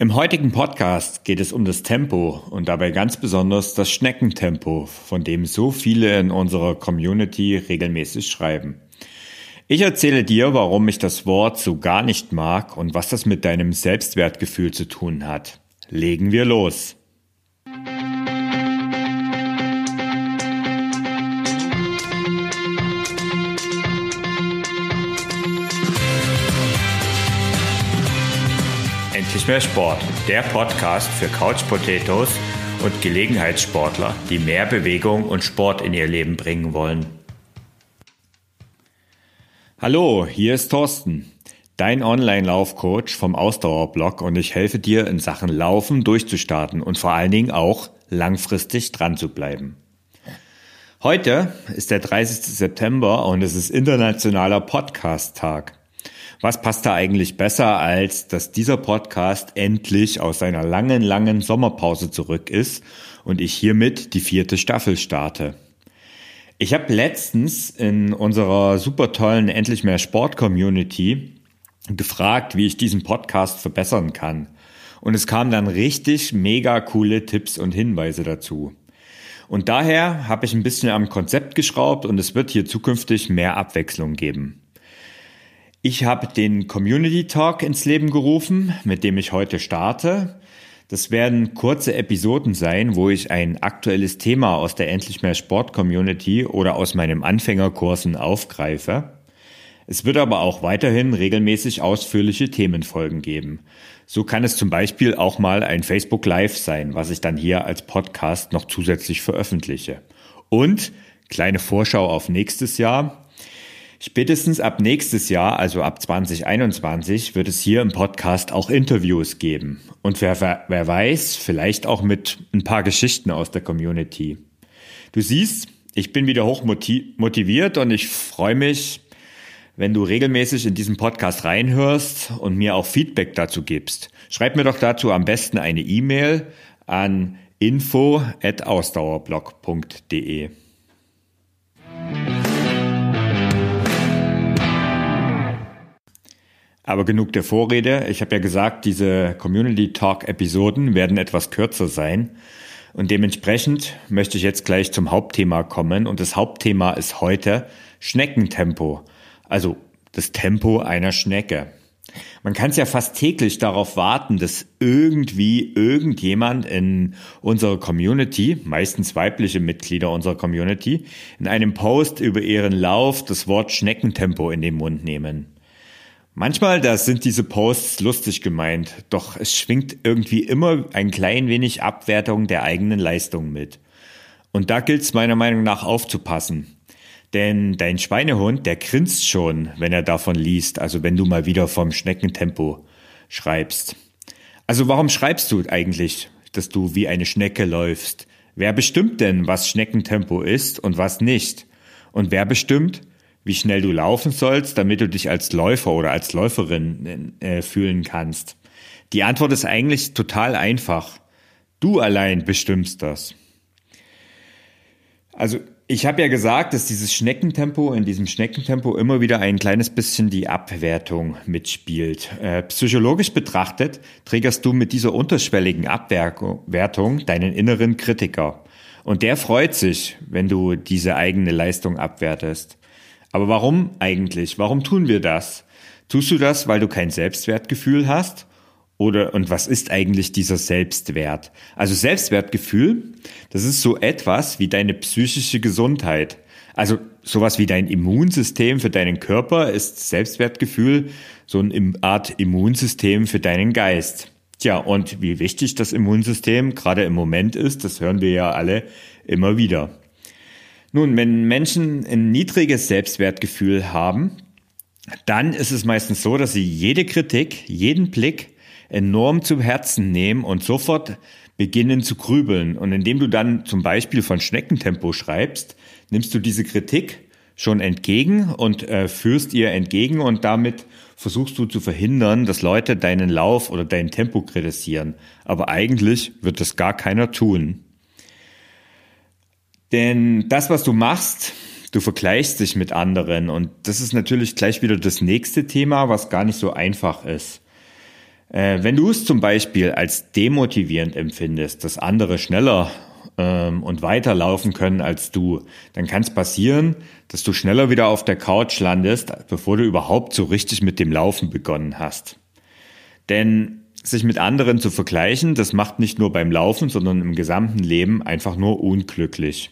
Im heutigen Podcast geht es um das Tempo und dabei ganz besonders das Schneckentempo, von dem so viele in unserer Community regelmäßig schreiben. Ich erzähle dir, warum ich das Wort so gar nicht mag und was das mit deinem Selbstwertgefühl zu tun hat. Legen wir los. Mehr Sport, der Podcast für Couch Potatoes und Gelegenheitssportler, die mehr Bewegung und Sport in ihr Leben bringen wollen. Hallo, hier ist Thorsten, dein Online-Laufcoach vom Ausdauerblog und ich helfe dir in Sachen Laufen durchzustarten und vor allen Dingen auch langfristig dran zu bleiben. Heute ist der 30. September und es ist internationaler Podcast-Tag. Was passt da eigentlich besser, als dass dieser Podcast endlich aus seiner langen, langen Sommerpause zurück ist und ich hiermit die vierte Staffel starte. Ich habe letztens in unserer super tollen Endlich mehr Sport Community gefragt, wie ich diesen Podcast verbessern kann. Und es kamen dann richtig mega coole Tipps und Hinweise dazu. Und daher habe ich ein bisschen am Konzept geschraubt und es wird hier zukünftig mehr Abwechslung geben. Ich habe den Community Talk ins Leben gerufen, mit dem ich heute starte. Das werden kurze Episoden sein, wo ich ein aktuelles Thema aus der Endlich mehr Sport Community oder aus meinem Anfängerkursen aufgreife. Es wird aber auch weiterhin regelmäßig ausführliche Themenfolgen geben. So kann es zum Beispiel auch mal ein Facebook Live sein, was ich dann hier als Podcast noch zusätzlich veröffentliche. Und kleine Vorschau auf nächstes Jahr. Spätestens ab nächstes Jahr, also ab 2021, wird es hier im Podcast auch Interviews geben. Und wer, wer weiß, vielleicht auch mit ein paar Geschichten aus der Community. Du siehst, ich bin wieder hoch motiviert und ich freue mich, wenn du regelmäßig in diesen Podcast reinhörst und mir auch Feedback dazu gibst. Schreib mir doch dazu am besten eine E-Mail an info@ausdauerblog.de. Aber genug der Vorrede. Ich habe ja gesagt, diese Community Talk Episoden werden etwas kürzer sein. Und dementsprechend möchte ich jetzt gleich zum Hauptthema kommen. Und das Hauptthema ist heute Schneckentempo. Also das Tempo einer Schnecke. Man kann es ja fast täglich darauf warten, dass irgendwie irgendjemand in unserer Community, meistens weibliche Mitglieder unserer Community, in einem Post über ihren Lauf das Wort Schneckentempo in den Mund nehmen. Manchmal, da sind diese Posts lustig gemeint, doch es schwingt irgendwie immer ein klein wenig Abwertung der eigenen Leistung mit. Und da gilt es meiner Meinung nach aufzupassen. Denn dein Schweinehund, der grinst schon, wenn er davon liest, also wenn du mal wieder vom Schneckentempo schreibst. Also warum schreibst du eigentlich, dass du wie eine Schnecke läufst? Wer bestimmt denn, was Schneckentempo ist und was nicht? Und wer bestimmt, wie schnell du laufen sollst, damit du dich als Läufer oder als Läuferin äh, fühlen kannst? Die Antwort ist eigentlich total einfach. Du allein bestimmst das. Also ich habe ja gesagt, dass dieses Schneckentempo, in diesem Schneckentempo immer wieder ein kleines bisschen die Abwertung mitspielt. Äh, psychologisch betrachtet triggerst du mit dieser unterschwelligen Abwertung deinen inneren Kritiker. Und der freut sich, wenn du diese eigene Leistung abwertest. Aber warum eigentlich? Warum tun wir das? Tust du das, weil du kein Selbstwertgefühl hast? Oder, und was ist eigentlich dieser Selbstwert? Also Selbstwertgefühl, das ist so etwas wie deine psychische Gesundheit. Also sowas wie dein Immunsystem für deinen Körper ist Selbstwertgefühl so eine Art Immunsystem für deinen Geist. Tja, und wie wichtig das Immunsystem gerade im Moment ist, das hören wir ja alle immer wieder. Nun, wenn Menschen ein niedriges Selbstwertgefühl haben, dann ist es meistens so, dass sie jede Kritik, jeden Blick enorm zu Herzen nehmen und sofort beginnen zu grübeln. Und indem du dann zum Beispiel von Schneckentempo schreibst, nimmst du diese Kritik schon entgegen und äh, führst ihr entgegen und damit versuchst du zu verhindern, dass Leute deinen Lauf oder dein Tempo kritisieren. Aber eigentlich wird das gar keiner tun. Denn das, was du machst, du vergleichst dich mit anderen und das ist natürlich gleich wieder das nächste Thema, was gar nicht so einfach ist. Äh, wenn du es zum Beispiel als demotivierend empfindest, dass andere schneller ähm, und weiter laufen können als du, dann kann es passieren, dass du schneller wieder auf der Couch landest, bevor du überhaupt so richtig mit dem Laufen begonnen hast. Denn sich mit anderen zu vergleichen, das macht nicht nur beim Laufen, sondern im gesamten Leben einfach nur unglücklich.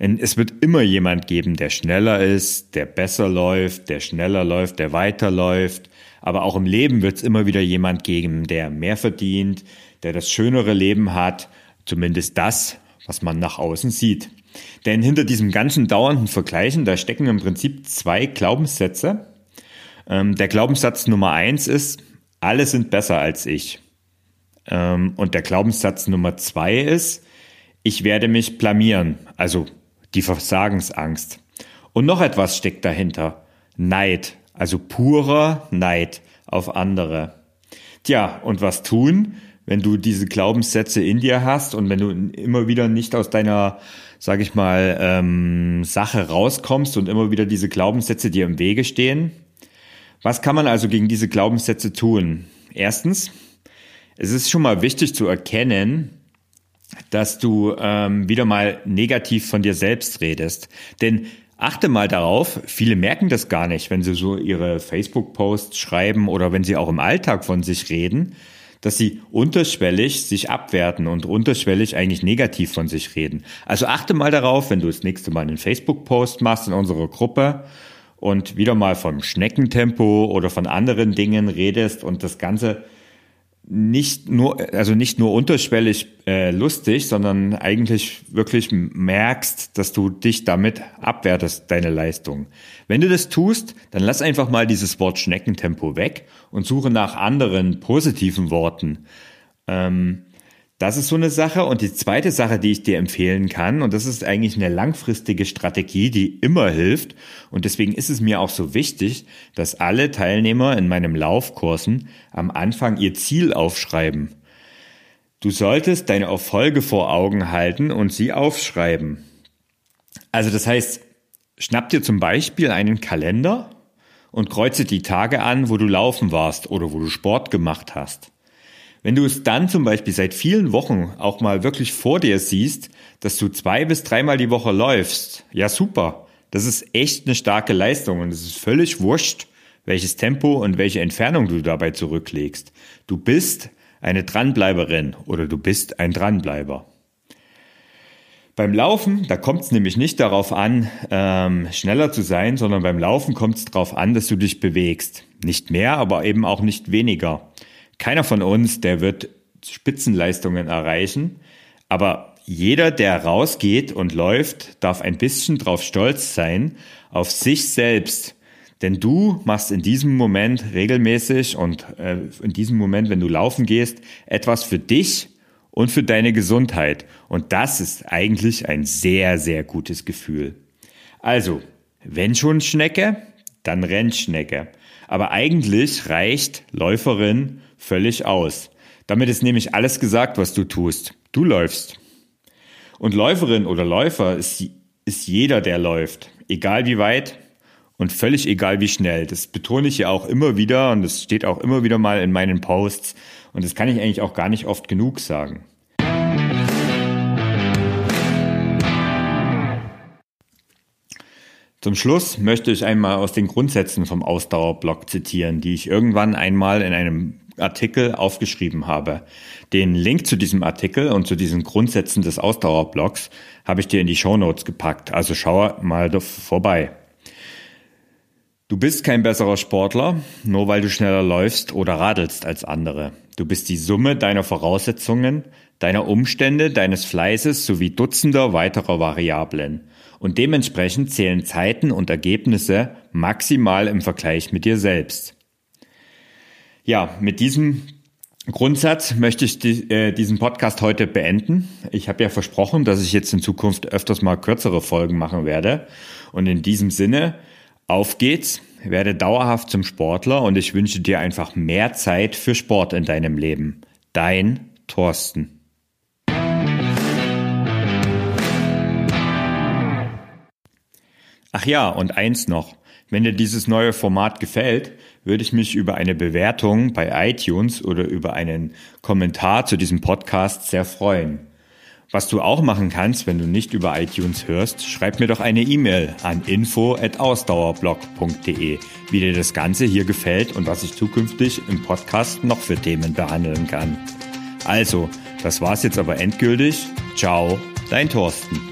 Denn es wird immer jemand geben, der schneller ist, der besser läuft, der schneller läuft, der weiterläuft. Aber auch im Leben wird es immer wieder jemand geben, der mehr verdient, der das schönere Leben hat, zumindest das, was man nach außen sieht. Denn hinter diesem ganzen dauernden Vergleichen, da stecken im Prinzip zwei Glaubenssätze. Ähm, der Glaubenssatz Nummer eins ist, alle sind besser als ich. Ähm, und der Glaubenssatz Nummer zwei ist, ich werde mich blamieren, also die Versagensangst. Und noch etwas steckt dahinter. Neid, also purer Neid auf andere. Tja, und was tun, wenn du diese Glaubenssätze in dir hast und wenn du immer wieder nicht aus deiner, sag ich mal, ähm, Sache rauskommst und immer wieder diese Glaubenssätze dir im Wege stehen? Was kann man also gegen diese Glaubenssätze tun? Erstens, es ist schon mal wichtig zu erkennen, dass du ähm, wieder mal negativ von dir selbst redest. Denn achte mal darauf, viele merken das gar nicht, wenn sie so ihre Facebook-Posts schreiben oder wenn sie auch im Alltag von sich reden, dass sie unterschwellig sich abwerten und unterschwellig eigentlich negativ von sich reden. Also achte mal darauf, wenn du das nächste Mal einen Facebook-Post machst in unserer Gruppe und wieder mal vom Schneckentempo oder von anderen Dingen redest und das Ganze nicht nur, also nicht nur unterschwellig äh, lustig, sondern eigentlich wirklich merkst, dass du dich damit abwertest, deine Leistung. Wenn du das tust, dann lass einfach mal dieses Wort Schneckentempo weg und suche nach anderen positiven Worten. Ähm, das ist so eine Sache. Und die zweite Sache, die ich dir empfehlen kann, und das ist eigentlich eine langfristige Strategie, die immer hilft. Und deswegen ist es mir auch so wichtig, dass alle Teilnehmer in meinem Laufkursen am Anfang ihr Ziel aufschreiben. Du solltest deine Erfolge vor Augen halten und sie aufschreiben. Also das heißt, schnapp dir zum Beispiel einen Kalender und kreuze die Tage an, wo du laufen warst oder wo du Sport gemacht hast. Wenn du es dann zum Beispiel seit vielen Wochen auch mal wirklich vor dir siehst, dass du zwei bis dreimal die Woche läufst, ja super. Das ist echt eine starke Leistung und es ist völlig wurscht, welches Tempo und welche Entfernung du dabei zurücklegst. Du bist eine Dranbleiberin oder du bist ein Dranbleiber. Beim Laufen, da kommt es nämlich nicht darauf an, ähm, schneller zu sein, sondern beim Laufen kommt es darauf an, dass du dich bewegst. Nicht mehr, aber eben auch nicht weniger. Keiner von uns, der wird Spitzenleistungen erreichen, aber jeder, der rausgeht und läuft, darf ein bisschen drauf stolz sein, auf sich selbst. Denn du machst in diesem Moment regelmäßig und äh, in diesem Moment, wenn du laufen gehst, etwas für dich und für deine Gesundheit. Und das ist eigentlich ein sehr, sehr gutes Gefühl. Also, wenn schon Schnecke, dann Rennschnecke. Aber eigentlich reicht Läuferin völlig aus. Damit ist nämlich alles gesagt, was du tust. Du läufst. Und Läuferin oder Läufer ist, ist jeder, der läuft. Egal wie weit und völlig egal wie schnell. Das betone ich ja auch immer wieder und das steht auch immer wieder mal in meinen Posts. Und das kann ich eigentlich auch gar nicht oft genug sagen. Zum Schluss möchte ich einmal aus den Grundsätzen vom Ausdauerblock zitieren, die ich irgendwann einmal in einem Artikel aufgeschrieben habe. Den Link zu diesem Artikel und zu diesen Grundsätzen des Ausdauerblocks habe ich dir in die Show Notes gepackt, also schau mal vorbei. Du bist kein besserer Sportler, nur weil du schneller läufst oder radelst als andere. Du bist die Summe deiner Voraussetzungen, deiner Umstände, deines Fleißes sowie Dutzender weiterer Variablen. Und dementsprechend zählen Zeiten und Ergebnisse maximal im Vergleich mit dir selbst. Ja, mit diesem Grundsatz möchte ich die, äh, diesen Podcast heute beenden. Ich habe ja versprochen, dass ich jetzt in Zukunft öfters mal kürzere Folgen machen werde. Und in diesem Sinne, auf geht's, werde dauerhaft zum Sportler und ich wünsche dir einfach mehr Zeit für Sport in deinem Leben. Dein Thorsten. Ach ja, und eins noch. Wenn dir dieses neue Format gefällt, würde ich mich über eine Bewertung bei iTunes oder über einen Kommentar zu diesem Podcast sehr freuen. Was du auch machen kannst, wenn du nicht über iTunes hörst, schreib mir doch eine E-Mail an info@ausdauerblog.de, wie dir das Ganze hier gefällt und was ich zukünftig im Podcast noch für Themen behandeln kann. Also, das war's jetzt aber endgültig. Ciao, dein Thorsten.